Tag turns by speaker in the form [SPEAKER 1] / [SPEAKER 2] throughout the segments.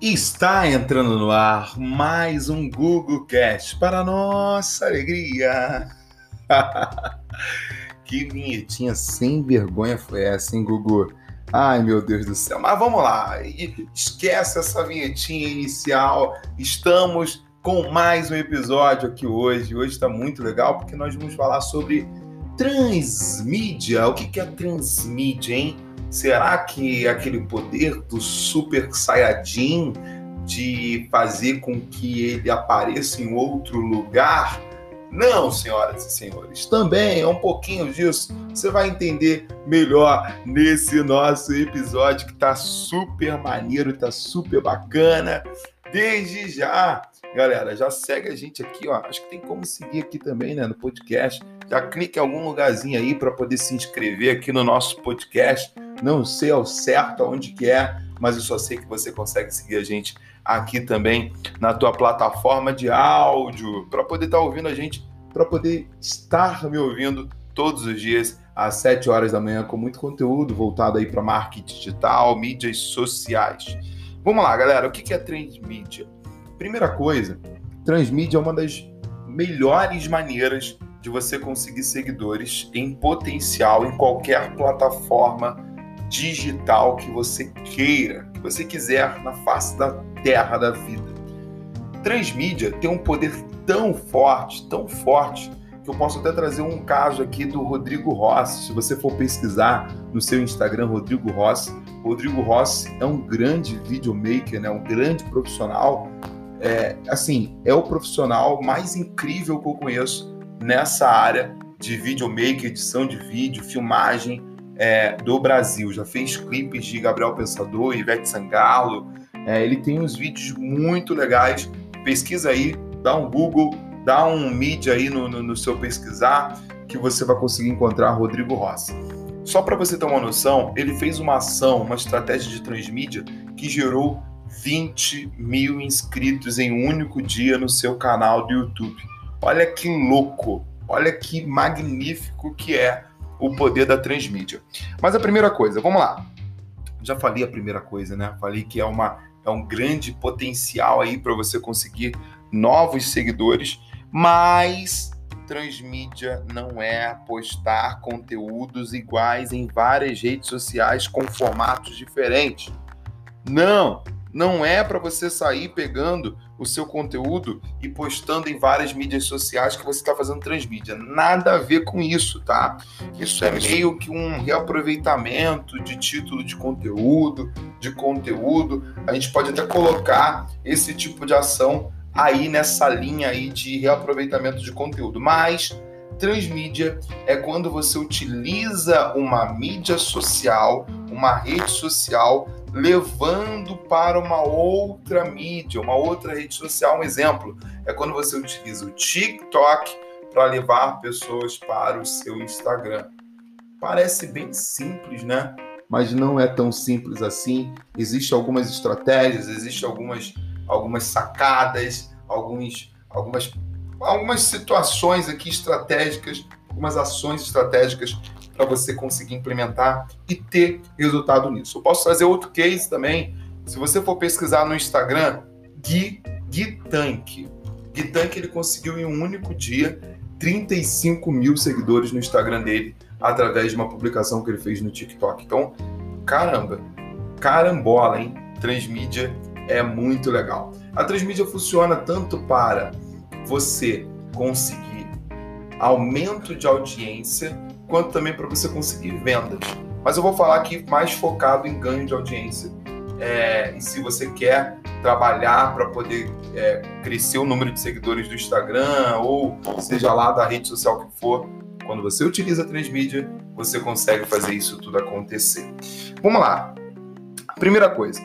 [SPEAKER 1] Está entrando no ar mais um Google Cast para nossa alegria. que vinhetinha sem vergonha foi essa, hein, Gugu? Ai, meu Deus do céu. Mas vamos lá, esquece essa vinhetinha inicial. Estamos com mais um episódio aqui hoje. Hoje está muito legal porque nós vamos falar sobre transmídia. O que é transmídia, hein? Será que aquele poder do Super Saiyajin de fazer com que ele apareça em outro lugar? Não, senhoras e senhores, também é um pouquinho disso. Você vai entender melhor nesse nosso episódio que tá super maneiro, tá super bacana. Desde já, galera, já segue a gente aqui, ó. Acho que tem como seguir aqui também, né, no podcast. Já clique em algum lugarzinho aí para poder se inscrever aqui no nosso podcast não sei ao certo aonde que é, mas eu só sei que você consegue seguir a gente aqui também na tua plataforma de áudio, para poder estar tá ouvindo a gente, para poder estar me ouvindo todos os dias às 7 horas da manhã com muito conteúdo voltado aí para marketing digital, mídias sociais. Vamos lá, galera, o que é transmídia? Primeira coisa, transmídia é uma das melhores maneiras de você conseguir seguidores em potencial em qualquer plataforma digital que você queira, que você quiser na face da terra da vida. Transmídia tem um poder tão forte, tão forte, que eu posso até trazer um caso aqui do Rodrigo Rossi. Se você for pesquisar no seu Instagram, Rodrigo Rossi, Rodrigo Rossi é um grande videomaker, né? um grande profissional. É, assim, é o profissional mais incrível que eu conheço nessa área de videomaker, edição de vídeo, filmagem, é, do Brasil. Já fez clipes de Gabriel Pensador, Ivete Sangalo. É, ele tem uns vídeos muito legais. Pesquisa aí, dá um Google, dá um mídia aí no, no, no seu pesquisar, que você vai conseguir encontrar Rodrigo Rossi. Só para você ter uma noção, ele fez uma ação, uma estratégia de transmídia que gerou 20 mil inscritos em um único dia no seu canal do YouTube. Olha que louco, olha que magnífico que é o poder da transmídia. Mas a primeira coisa, vamos lá. Já falei a primeira coisa, né? Falei que é, uma, é um grande potencial aí para você conseguir novos seguidores, mas transmídia não é postar conteúdos iguais em várias redes sociais com formatos diferentes. Não, não é para você sair pegando o seu conteúdo e postando em várias mídias sociais que você está fazendo transmídia. Nada a ver com isso, tá? Isso é meio que um reaproveitamento de título de conteúdo, de conteúdo. A gente pode até colocar esse tipo de ação aí nessa linha aí de reaproveitamento de conteúdo. Mas transmídia é quando você utiliza uma mídia social, uma rede social levando para uma outra mídia, uma outra rede social. Um exemplo é quando você utiliza o TikTok para levar pessoas para o seu Instagram. Parece bem simples, né? Mas não é tão simples assim. Existem algumas estratégias, existem algumas, algumas sacadas, alguns, algumas, algumas situações aqui estratégicas, algumas ações estratégicas para você conseguir implementar e ter resultado nisso. Eu posso trazer outro case também. Se você for pesquisar no Instagram, Gui, Gui Tank. Gui Tank ele conseguiu em um único dia 35 mil seguidores no Instagram dele através de uma publicação que ele fez no TikTok. Então, caramba, carambola, hein? Transmídia é muito legal. A transmídia funciona tanto para você conseguir aumento de audiência quanto também para você conseguir vendas. Mas eu vou falar aqui mais focado em ganho de audiência. É, e se você quer trabalhar para poder é, crescer o número de seguidores do Instagram ou seja lá da rede social que for, quando você utiliza a Transmídia, você consegue fazer isso tudo acontecer. Vamos lá. Primeira coisa,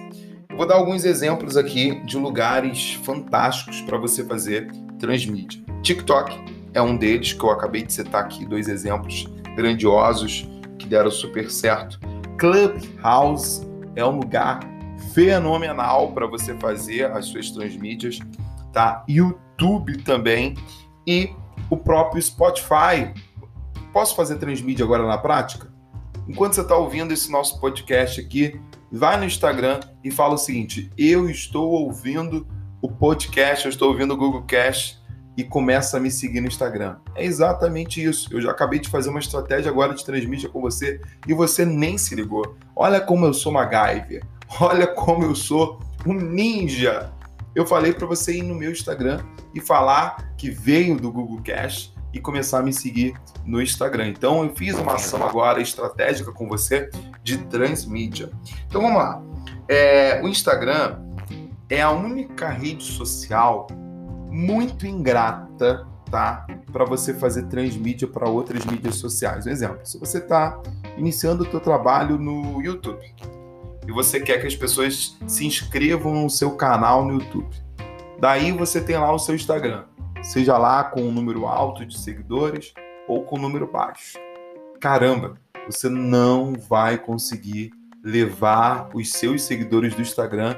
[SPEAKER 1] eu vou dar alguns exemplos aqui de lugares fantásticos para você fazer transmídia. TikTok é um deles que eu acabei de citar aqui, dois exemplos grandiosos que deram super certo. Clubhouse é um lugar fenomenal para você fazer as suas transmídias, tá? YouTube também e o próprio Spotify. Posso fazer transmídia agora na prática? Enquanto você está ouvindo esse nosso podcast aqui, vai no Instagram e fala o seguinte: eu estou ouvindo o podcast, eu estou ouvindo o Google Cast e começa a me seguir no Instagram. É exatamente isso. Eu já acabei de fazer uma estratégia agora de transmídia com você e você nem se ligou. Olha como eu sou MacGyver. Olha como eu sou um ninja. Eu falei para você ir no meu Instagram e falar que veio do Google Cash e começar a me seguir no Instagram. Então eu fiz uma ação agora estratégica com você de transmídia. Então vamos lá. É, o Instagram é a única rede social muito ingrata, tá? Para você fazer transmídia para outras mídias sociais. Um exemplo, se você está iniciando o seu trabalho no YouTube e você quer que as pessoas se inscrevam no seu canal no YouTube. Daí você tem lá o seu Instagram, seja lá com um número alto de seguidores ou com um número baixo. Caramba, você não vai conseguir levar os seus seguidores do Instagram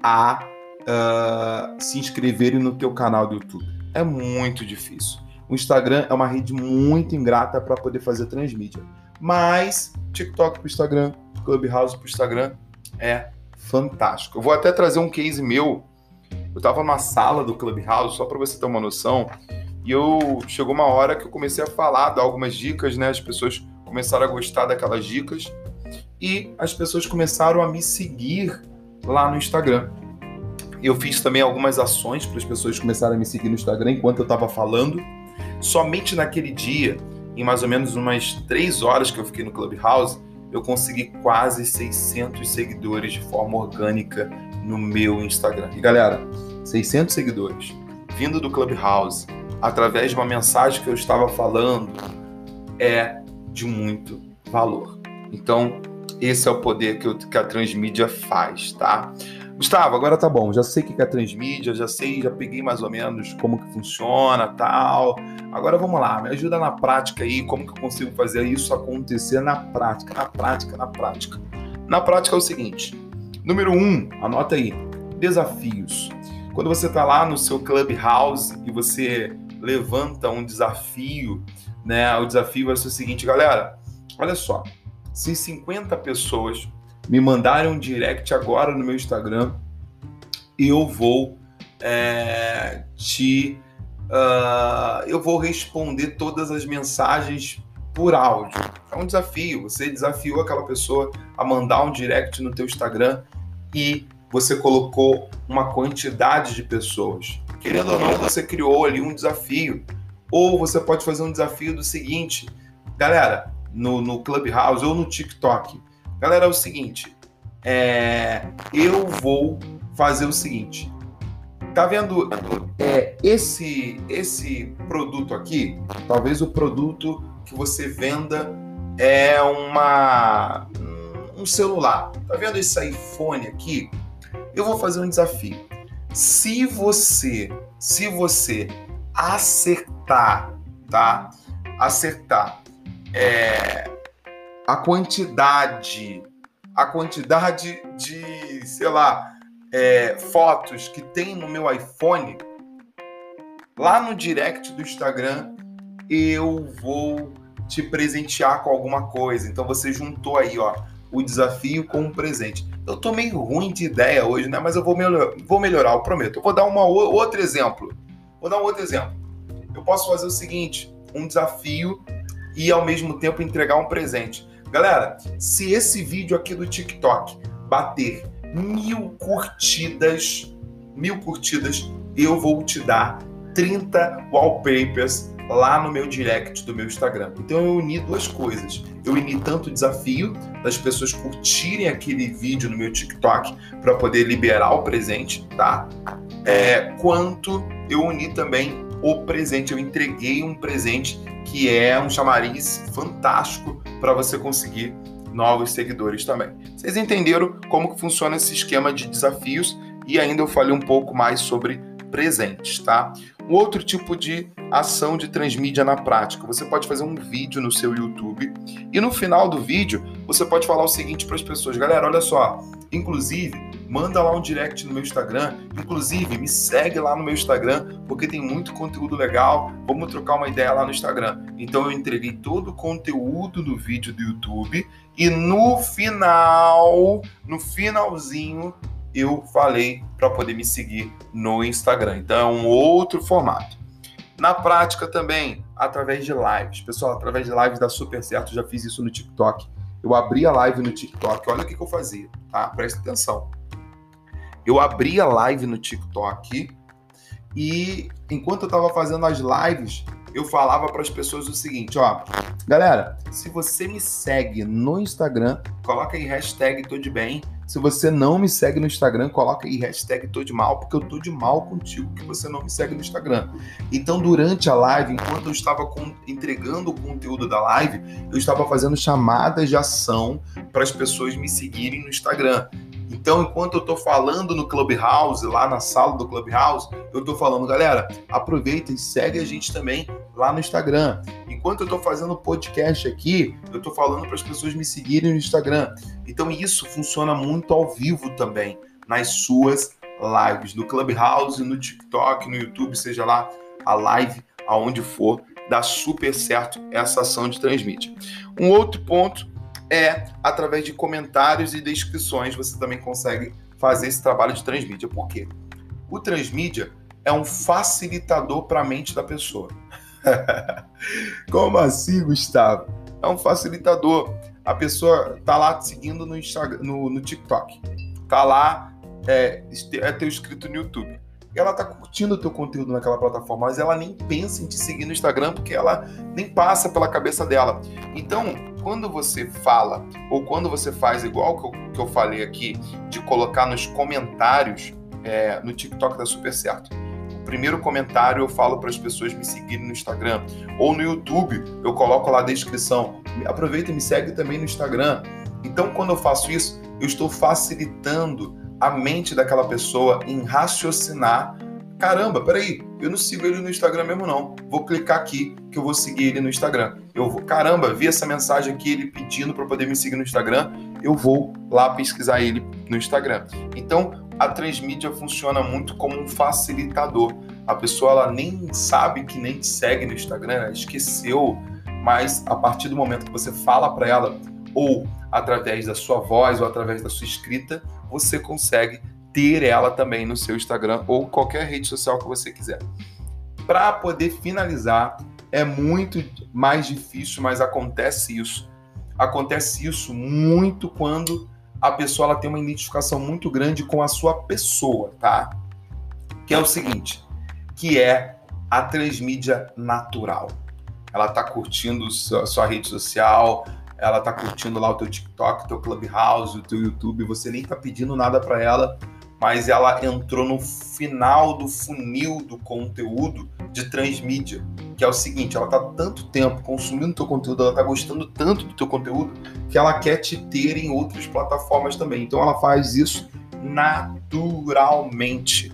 [SPEAKER 1] a uh, se inscreverem no teu canal do YouTube. É muito difícil. O Instagram é uma rede muito ingrata para poder fazer transmídia. Mas TikTok para o Instagram, Clubhouse para o Instagram é fantástico. Eu vou até trazer um case meu. Eu estava numa sala do Clubhouse, só para você ter uma noção, e eu chegou uma hora que eu comecei a falar, dar algumas dicas, né? As pessoas começaram a gostar daquelas dicas e as pessoas começaram a me seguir lá no Instagram. Eu fiz também algumas ações para as pessoas começarem a me seguir no Instagram enquanto eu estava falando. Somente naquele dia, em mais ou menos umas três horas que eu fiquei no Clubhouse, eu consegui quase 600 seguidores de forma orgânica no meu Instagram. E galera, 600 seguidores vindo do Clubhouse através de uma mensagem que eu estava falando é de muito valor. Então, esse é o poder que, eu, que a transmídia faz, tá? Gustavo, agora tá bom, já sei o que é transmídia, já sei, já peguei mais ou menos como que funciona, tal. Agora vamos lá, me ajuda na prática aí, como que eu consigo fazer isso acontecer na prática, na prática, na prática. Na prática é o seguinte, número um, anota aí, desafios. Quando você tá lá no seu Clubhouse e você levanta um desafio, né, o desafio vai ser o seguinte, galera, olha só, se 50 pessoas me mandarem um direct agora no meu Instagram, eu vou é, te. Uh, eu vou responder todas as mensagens por áudio. É um desafio. Você desafiou aquela pessoa a mandar um direct no teu Instagram e você colocou uma quantidade de pessoas. Querendo ou não, você criou ali um desafio. Ou você pode fazer um desafio do seguinte, galera, no, no Clubhouse ou no TikTok. Galera, é o seguinte, é, eu vou fazer o seguinte. Tá vendo é, esse esse produto aqui? Talvez o produto que você venda é uma um celular. Tá vendo esse iPhone aqui? Eu vou fazer um desafio. Se você, se você acertar, tá? Acertar é, a quantidade, a quantidade de, sei lá, é, fotos que tem no meu iPhone, lá no direct do Instagram, eu vou te presentear com alguma coisa. Então você juntou aí, ó, o desafio com um presente. Eu tô meio ruim de ideia hoje, né? Mas eu vou, melhor, vou melhorar, eu prometo. Eu vou dar uma, outro exemplo. Vou dar um outro exemplo. Eu posso fazer o seguinte: um desafio e ao mesmo tempo entregar um presente. Galera, se esse vídeo aqui do TikTok bater mil curtidas, mil curtidas, eu vou te dar 30 wallpapers lá no meu direct do meu Instagram. Então eu uni duas coisas. Eu uni tanto o desafio das pessoas curtirem aquele vídeo no meu TikTok para poder liberar o presente, tá? É, quanto eu uni também o presente. Eu entreguei um presente que é um chamariz fantástico para você conseguir novos seguidores também. Vocês entenderam como que funciona esse esquema de desafios e ainda eu falei um pouco mais sobre presentes, tá? Um outro tipo de ação de transmídia na prática. Você pode fazer um vídeo no seu YouTube e no final do vídeo você pode falar o seguinte para as pessoas: galera, olha só, inclusive manda lá um direct no meu Instagram. Inclusive, me segue lá no meu Instagram, porque tem muito conteúdo legal. Vamos trocar uma ideia lá no Instagram. Então eu entreguei todo o conteúdo do vídeo do YouTube e no final, no finalzinho, eu falei para poder me seguir no Instagram. Então é um outro formato. Na prática também, através de lives. Pessoal, através de lives dá super certo. Já fiz isso no TikTok. Eu abri a live no TikTok. Olha o que, que eu fazia, tá? Presta atenção. Eu abri a live no TikTok e enquanto eu estava fazendo as lives, eu falava para as pessoas o seguinte, ó, galera, se você me segue no Instagram, coloca aí hashtag tô de bem se você não me segue no Instagram, coloca aí hashtag tô de mal, porque eu tô de mal contigo, que você não me segue no Instagram. Então, durante a live, enquanto eu estava com, entregando o conteúdo da live, eu estava fazendo chamadas de ação para as pessoas me seguirem no Instagram. Então, enquanto eu estou falando no Clubhouse, lá na sala do Clubhouse, eu estou falando, galera, aproveita e segue a gente também lá no Instagram. Enquanto eu estou fazendo podcast aqui, eu estou falando para as pessoas me seguirem no Instagram. Então, isso funciona muito ao vivo também, nas suas lives, no Clubhouse, no TikTok, no YouTube, seja lá a live, aonde for, dá super certo essa ação de transmite. Um outro ponto é através de comentários e descrições você também consegue fazer esse trabalho de transmídia. Por quê? O transmídia é um facilitador para a mente da pessoa. Como assim, Gustavo? É um facilitador. A pessoa tá lá te seguindo no, Instagram, no, no TikTok, tá lá é, é teu inscrito no YouTube. Ela tá curtindo o teu conteúdo naquela plataforma, mas ela nem pensa em te seguir no Instagram porque ela nem passa pela cabeça dela. Então, quando você fala, ou quando você faz igual que eu, que eu falei aqui, de colocar nos comentários é, no TikTok dá super certo. O primeiro comentário eu falo para as pessoas me seguirem no Instagram, ou no YouTube eu coloco lá a descrição. Aproveita e me segue também no Instagram. Então, quando eu faço isso, eu estou facilitando a mente daquela pessoa em raciocinar Caramba, peraí, eu não sigo ele no Instagram mesmo não. Vou clicar aqui que eu vou seguir ele no Instagram. Eu vou, caramba, vi essa mensagem aqui ele pedindo para poder me seguir no Instagram. Eu vou lá pesquisar ele no Instagram. Então, a transmídia funciona muito como um facilitador. A pessoa ela nem sabe que nem te segue no Instagram, ela esqueceu, mas a partir do momento que você fala para ela ou através da sua voz ou através da sua escrita, você consegue ter ela também no seu Instagram ou qualquer rede social que você quiser. Para poder finalizar, é muito mais difícil, mas acontece isso. Acontece isso muito quando a pessoa ela tem uma identificação muito grande com a sua pessoa, tá? Que é o seguinte, que é a transmídia natural. Ela tá curtindo sua, sua rede social, ela tá curtindo lá o teu TikTok, o teu Clubhouse, o teu YouTube, você nem tá pedindo nada para ela, mas ela entrou no final do funil do conteúdo de transmídia, que é o seguinte, ela está tanto tempo consumindo teu conteúdo, ela está gostando tanto do teu conteúdo, que ela quer te ter em outras plataformas também. Então ela faz isso naturalmente.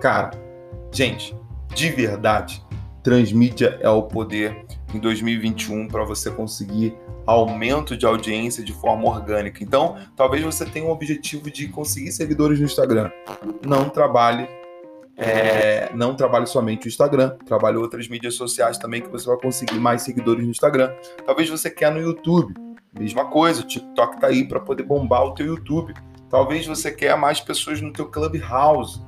[SPEAKER 1] Cara, gente, de verdade, transmídia é o poder em 2021 para você conseguir aumento de audiência de forma orgânica. Então, talvez você tenha um objetivo de conseguir seguidores no Instagram. Não trabalhe é, não trabalhe somente o Instagram, trabalhe outras mídias sociais também que você vai conseguir mais seguidores no Instagram. Talvez você quer no YouTube, mesma coisa, o TikTok tá aí para poder bombar o teu YouTube. Talvez você quer mais pessoas no teu Clubhouse.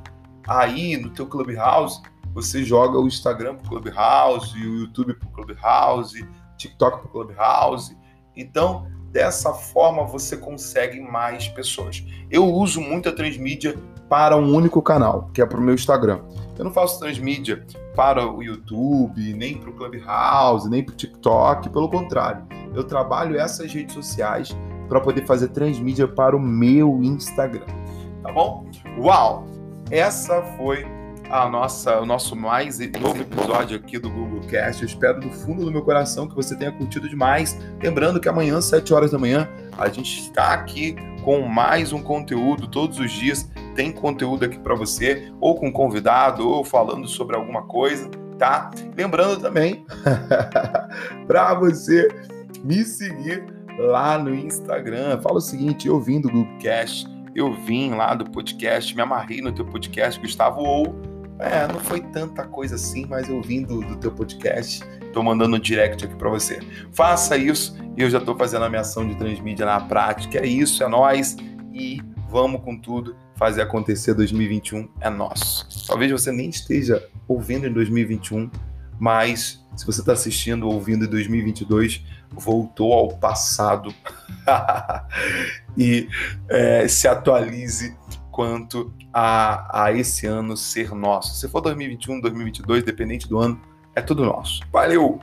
[SPEAKER 1] Aí, no teu Clubhouse, você joga o Instagram pro Clubhouse, o YouTube pro Clubhouse, TikTok pro Clubhouse, então, dessa forma você consegue mais pessoas. Eu uso muito a transmídia para um único canal, que é para o meu Instagram. Eu não faço transmídia para o YouTube, nem para o Clubhouse, nem para o TikTok, pelo contrário. Eu trabalho essas redes sociais para poder fazer transmídia para o meu Instagram. Tá bom? Uau! Essa foi a nossa, o nosso mais novo episódio aqui do Google Cast. Eu espero do fundo do meu coração que você tenha curtido demais. Lembrando que amanhã, às 7 horas da manhã, a gente está aqui com mais um conteúdo todos os dias. Tem conteúdo aqui para você, ou com convidado, ou falando sobre alguma coisa, tá? Lembrando também para você me seguir lá no Instagram. Fala o seguinte, eu vim do Google Cast eu vim lá do podcast, me amarrei no teu podcast, Gustavo, ou é, não foi tanta coisa assim, mas eu vim do, do teu podcast, tô mandando um direct aqui para você. Faça isso, eu já tô fazendo a minha ação de transmídia na prática. É isso, é nós e vamos com tudo fazer acontecer 2021 é nosso. Talvez você nem esteja ouvindo em 2021, mas se você está assistindo ou ouvindo em 2022, voltou ao passado e é, se atualize quanto a, a esse ano ser nosso. Se for 2021, 2022, dependente do ano, é tudo nosso. Valeu!